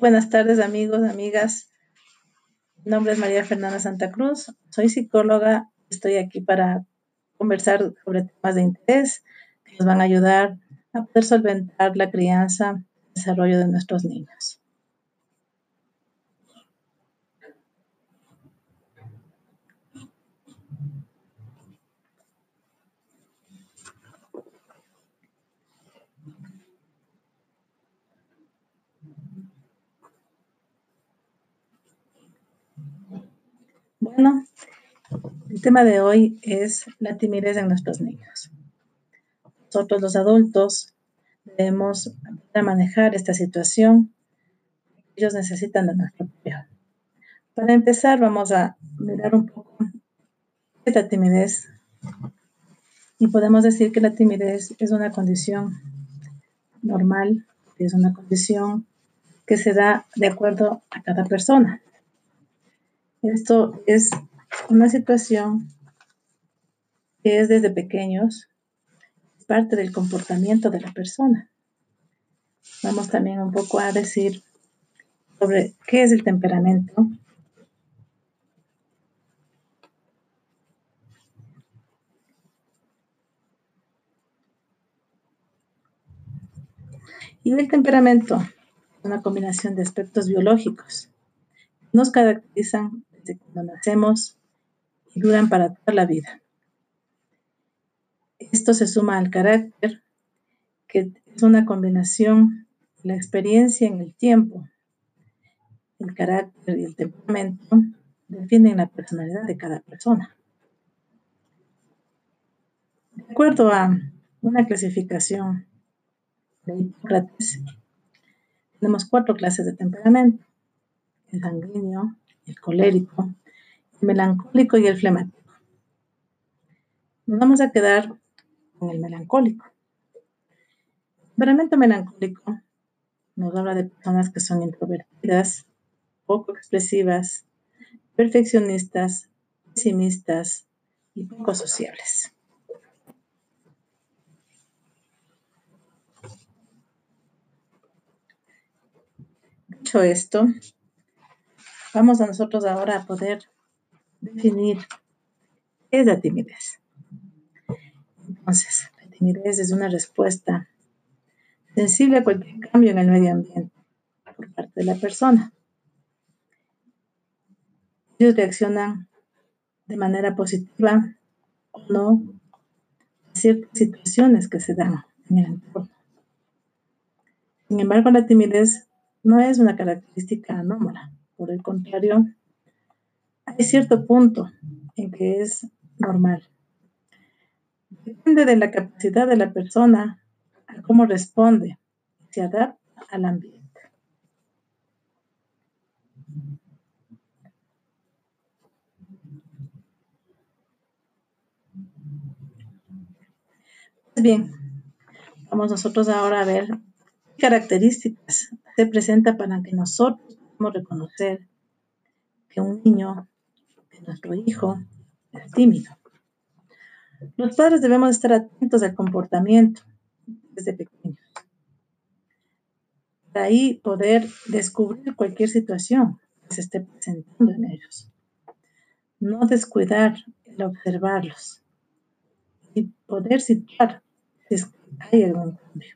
Buenas tardes amigos, amigas. Mi nombre es María Fernanda Santa Cruz. Soy psicóloga. Estoy aquí para conversar sobre temas de interés que nos van a ayudar a poder solventar la crianza y desarrollo de nuestros niños. Bueno, el tema de hoy es la timidez en nuestros niños. Nosotros los adultos debemos manejar esta situación. Ellos necesitan de nuestro apoyo. Para empezar, vamos a mirar un poco qué es la timidez. Y podemos decir que la timidez es una condición normal, es una condición que se da de acuerdo a cada persona. Esto es una situación que es desde pequeños, parte del comportamiento de la persona. Vamos también un poco a decir sobre qué es el temperamento. Y el temperamento es una combinación de aspectos biológicos. Nos caracterizan cuando nacemos y duran para toda la vida. Esto se suma al carácter, que es una combinación de la experiencia en el tiempo. El carácter y el temperamento definen la personalidad de cada persona. De acuerdo a una clasificación de Hipócrates, tenemos cuatro clases de temperamento. El sanguíneo, el colérico, el melancólico y el flemático. Nos vamos a quedar con el melancólico. El temperamento melancólico nos habla de personas que son introvertidas, poco expresivas, perfeccionistas, pesimistas y poco sociables. Dicho esto, Vamos a nosotros ahora a poder definir qué es la timidez. Entonces, la timidez es una respuesta sensible a cualquier cambio en el medio ambiente por parte de la persona. Ellos reaccionan de manera positiva o no a ciertas situaciones que se dan en el entorno. Sin embargo, la timidez no es una característica anómala. Por el contrario, hay cierto punto en que es normal. Depende de la capacidad de la persona a cómo responde, se adapta al ambiente. Pues bien, vamos nosotros ahora a ver qué características se presenta para que nosotros reconocer que un niño, que nuestro hijo, es tímido. Los padres debemos estar atentos al comportamiento desde pequeños. Para ahí poder descubrir cualquier situación que se esté presentando en ellos. No descuidar el observarlos y poder situar si hay algún cambio.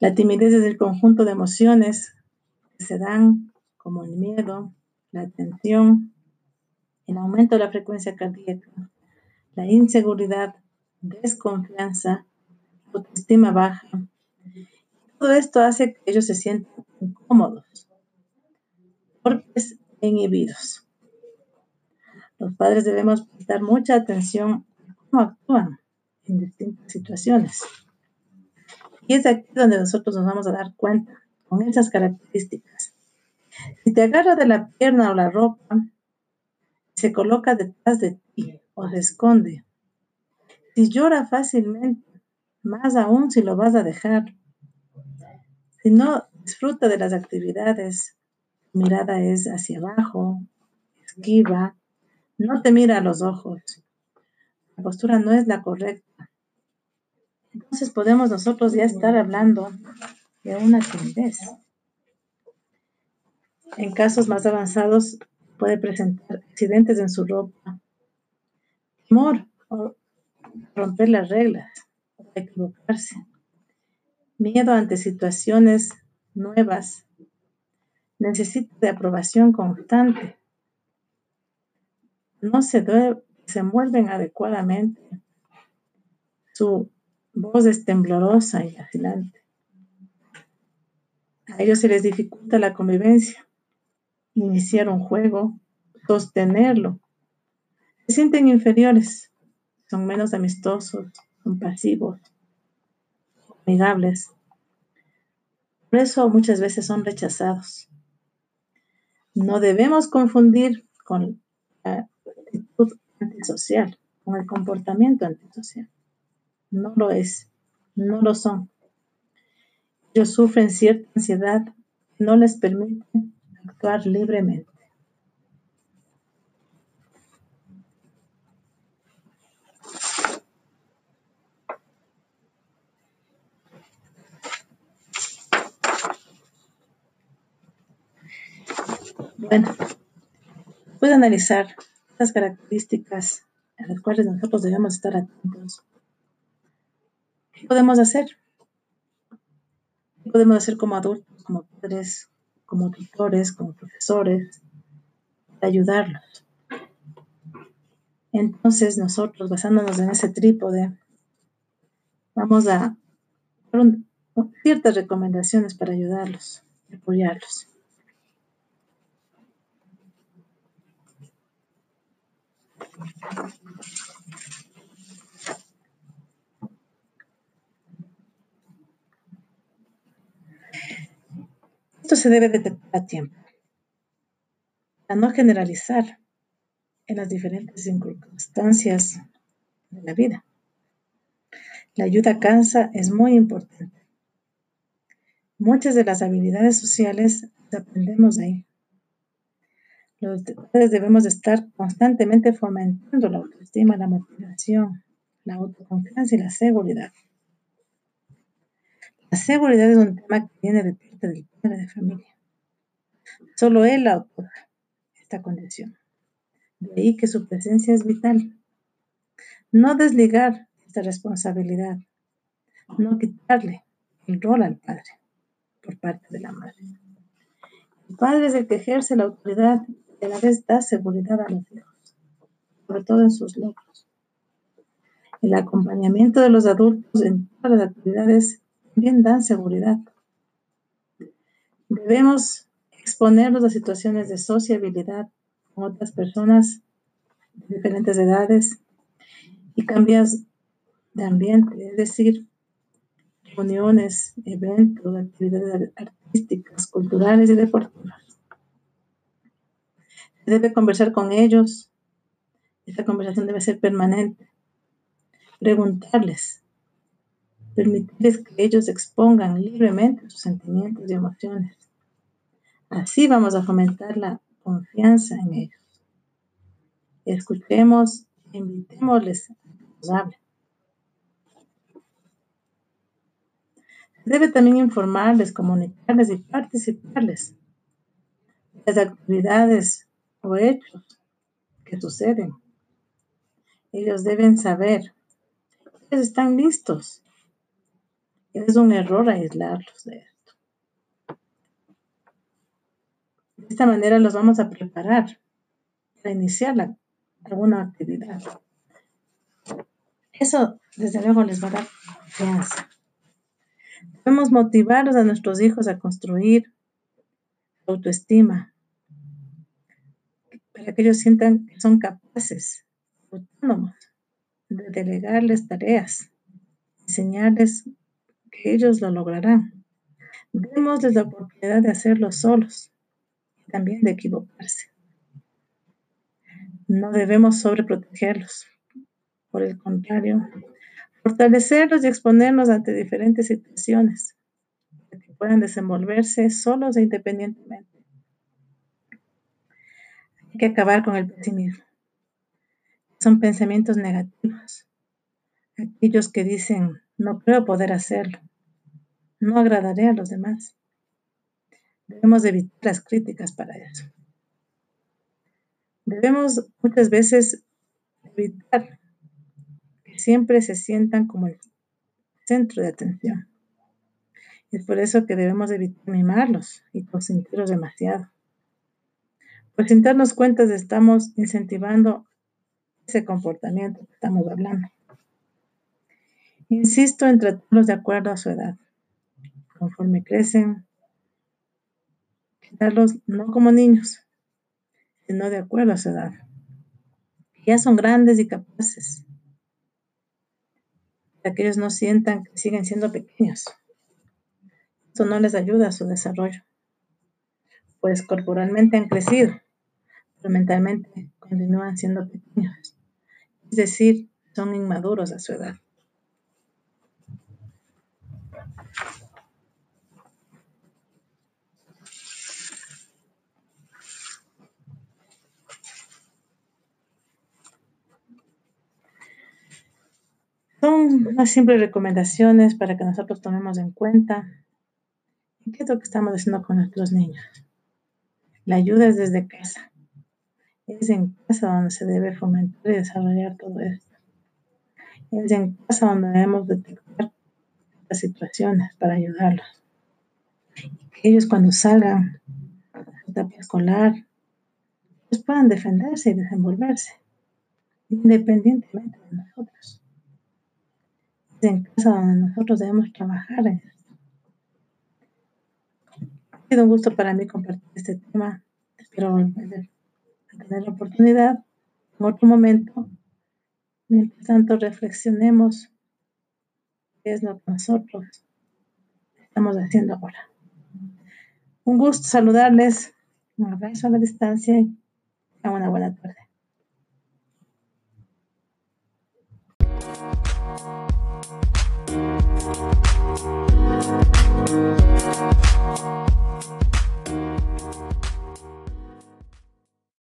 La timidez es el conjunto de emociones se dan como el miedo, la tensión, el aumento de la frecuencia cardíaca, la inseguridad, desconfianza, autoestima baja. Todo esto hace que ellos se sientan incómodos, torpes e inhibidos. Los padres debemos prestar mucha atención a cómo actúan en distintas situaciones. Y es aquí donde nosotros nos vamos a dar cuenta con esas características. Si te agarra de la pierna o la ropa, se coloca detrás de ti o se esconde. Si llora fácilmente, más aún si lo vas a dejar. Si no disfruta de las actividades, mirada es hacia abajo, esquiva, no te mira a los ojos. La postura no es la correcta. Entonces podemos nosotros ya estar hablando de una timidez. En casos más avanzados puede presentar accidentes en su ropa, temor o romper las reglas o equivocarse, miedo ante situaciones nuevas, necesita de aprobación constante, no se desenvuelven adecuadamente, su voz es temblorosa y vacilante. A ellos se les dificulta la convivencia, iniciar un juego, sostenerlo. Se sienten inferiores, son menos amistosos, son pasivos, amigables. Por eso muchas veces son rechazados. No debemos confundir con la actitud antisocial, con el comportamiento antisocial. No lo es, no lo son. Ellos sufren cierta ansiedad que no les permite actuar libremente. Bueno, puedo analizar estas características a las cuales nosotros debemos estar atentos. ¿Qué podemos hacer? Podemos hacer como adultos, como padres, como tutores, como profesores, para ayudarlos? Entonces nosotros, basándonos en ese trípode, vamos a dar ciertas recomendaciones para ayudarlos apoyarlos. Esto se debe detectar a tiempo, a no generalizar en las diferentes circunstancias de la vida. La ayuda a casa es muy importante. Muchas de las habilidades sociales las aprendemos ahí. Los debemos estar constantemente fomentando la autoestima, la motivación, la autoconfianza y la seguridad. La seguridad es un tema que viene de del padre de familia. Solo él otorga esta condición. De ahí que su presencia es vital. No desligar esta responsabilidad, no quitarle el rol al padre por parte de la madre. El padre es el que ejerce la autoridad y a la vez da seguridad a los hijos, sobre todo en sus logros. El acompañamiento de los adultos en todas las actividades también dan seguridad. Debemos exponernos a situaciones de sociabilidad con otras personas de diferentes edades y cambios de ambiente, es decir, reuniones, eventos, actividades artísticas, culturales y deportivas. Se debe conversar con ellos. Esta conversación debe ser permanente. Preguntarles permitirles que ellos expongan libremente sus sentimientos y emociones. Así vamos a fomentar la confianza en ellos. Escuchemos, invitémosles a que nos hablen. Debe también informarles, comunicarles y participarles de las actividades o hechos que suceden. Ellos deben saber que están listos es un error aislarlos de esto. De esta manera los vamos a preparar para iniciar alguna actividad. Eso, desde luego, les va a dar confianza. Debemos motivarlos a nuestros hijos a construir autoestima, para que ellos sientan que son capaces, autónomos, de delegarles tareas, enseñarles ellos lo lograrán. Démosles la oportunidad de hacerlo solos también de equivocarse. No debemos sobreprotegerlos. Por el contrario, fortalecerlos y exponernos ante diferentes situaciones para que puedan desenvolverse solos e independientemente. Hay que acabar con el pesimismo. Son pensamientos negativos. Aquellos que dicen, no creo poder hacerlo. No agradaré a los demás. Debemos evitar las críticas para eso. Debemos muchas veces evitar que siempre se sientan como el centro de atención. Es por eso que debemos evitar mimarlos y consentirlos demasiado. Pues sin darnos cuenta estamos incentivando ese comportamiento que estamos hablando. Insisto en tratarlos de acuerdo a su edad. Conforme crecen, tratarlos no como niños, sino de acuerdo a su edad. Ya son grandes y capaces. Para que ellos no sientan que siguen siendo pequeños. Esto no les ayuda a su desarrollo. Pues corporalmente han crecido, pero mentalmente continúan siendo pequeños. Es decir, son inmaduros a su edad. Son unas simples recomendaciones para que nosotros tomemos en cuenta qué es lo que estamos haciendo con nuestros niños. La ayuda es desde casa. Es en casa donde se debe fomentar y desarrollar todo esto. Es en casa donde debemos detectar las situaciones para ayudarlos. Que ellos cuando salgan a etapa escolar, pues puedan defenderse y desenvolverse, independientemente de nosotros en casa donde nosotros debemos trabajar. Ha sido un gusto para mí compartir este tema. Espero volver a tener la oportunidad en otro momento. Mientras tanto, reflexionemos qué es lo que nosotros estamos haciendo ahora. Un gusto saludarles. Un abrazo a la distancia y una buena tarde.